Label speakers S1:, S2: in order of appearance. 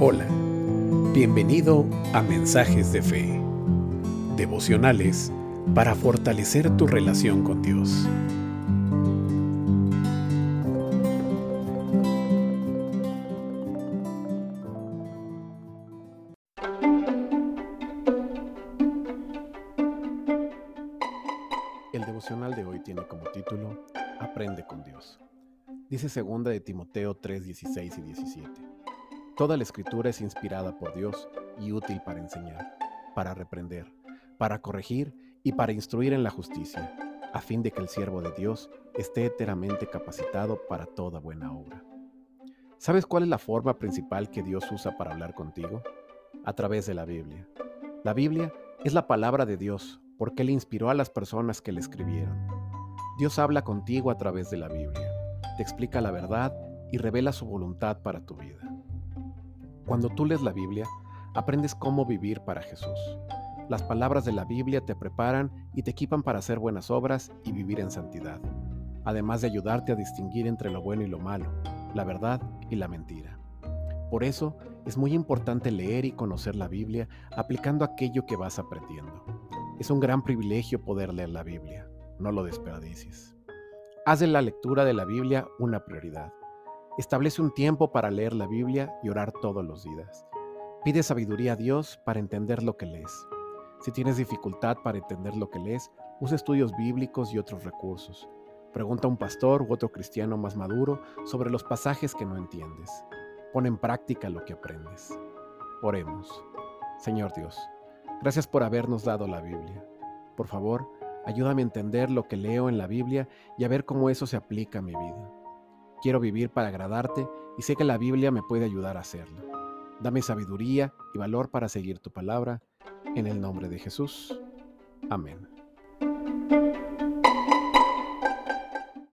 S1: Hola, bienvenido a Mensajes de Fe, devocionales para fortalecer tu relación con Dios. El devocional de hoy tiene como título Aprende con Dios. Dice segunda de Timoteo 3, 16 y 17. Toda la escritura es inspirada por Dios y útil para enseñar, para reprender, para corregir y para instruir en la justicia, a fin de que el siervo de Dios esté enteramente capacitado para toda buena obra. ¿Sabes cuál es la forma principal que Dios usa para hablar contigo? A través de la Biblia. La Biblia es la palabra de Dios porque Él inspiró a las personas que le escribieron. Dios habla contigo a través de la Biblia, te explica la verdad y revela su voluntad para tu vida. Cuando tú lees la Biblia, aprendes cómo vivir para Jesús. Las palabras de la Biblia te preparan y te equipan para hacer buenas obras y vivir en santidad, además de ayudarte a distinguir entre lo bueno y lo malo, la verdad y la mentira. Por eso es muy importante leer y conocer la Biblia aplicando aquello que vas aprendiendo. Es un gran privilegio poder leer la Biblia. No lo desperdicies. Haz de la lectura de la Biblia una prioridad. Establece un tiempo para leer la Biblia y orar todos los días. Pide sabiduría a Dios para entender lo que lees. Si tienes dificultad para entender lo que lees, usa estudios bíblicos y otros recursos. Pregunta a un pastor u otro cristiano más maduro sobre los pasajes que no entiendes. Pon en práctica lo que aprendes. Oremos. Señor Dios, Gracias por habernos dado la Biblia. Por favor, ayúdame a entender lo que leo en la Biblia y a ver cómo eso se aplica a mi vida. Quiero vivir para agradarte y sé que la Biblia me puede ayudar a hacerlo. Dame sabiduría y valor para seguir tu palabra. En el nombre de Jesús. Amén.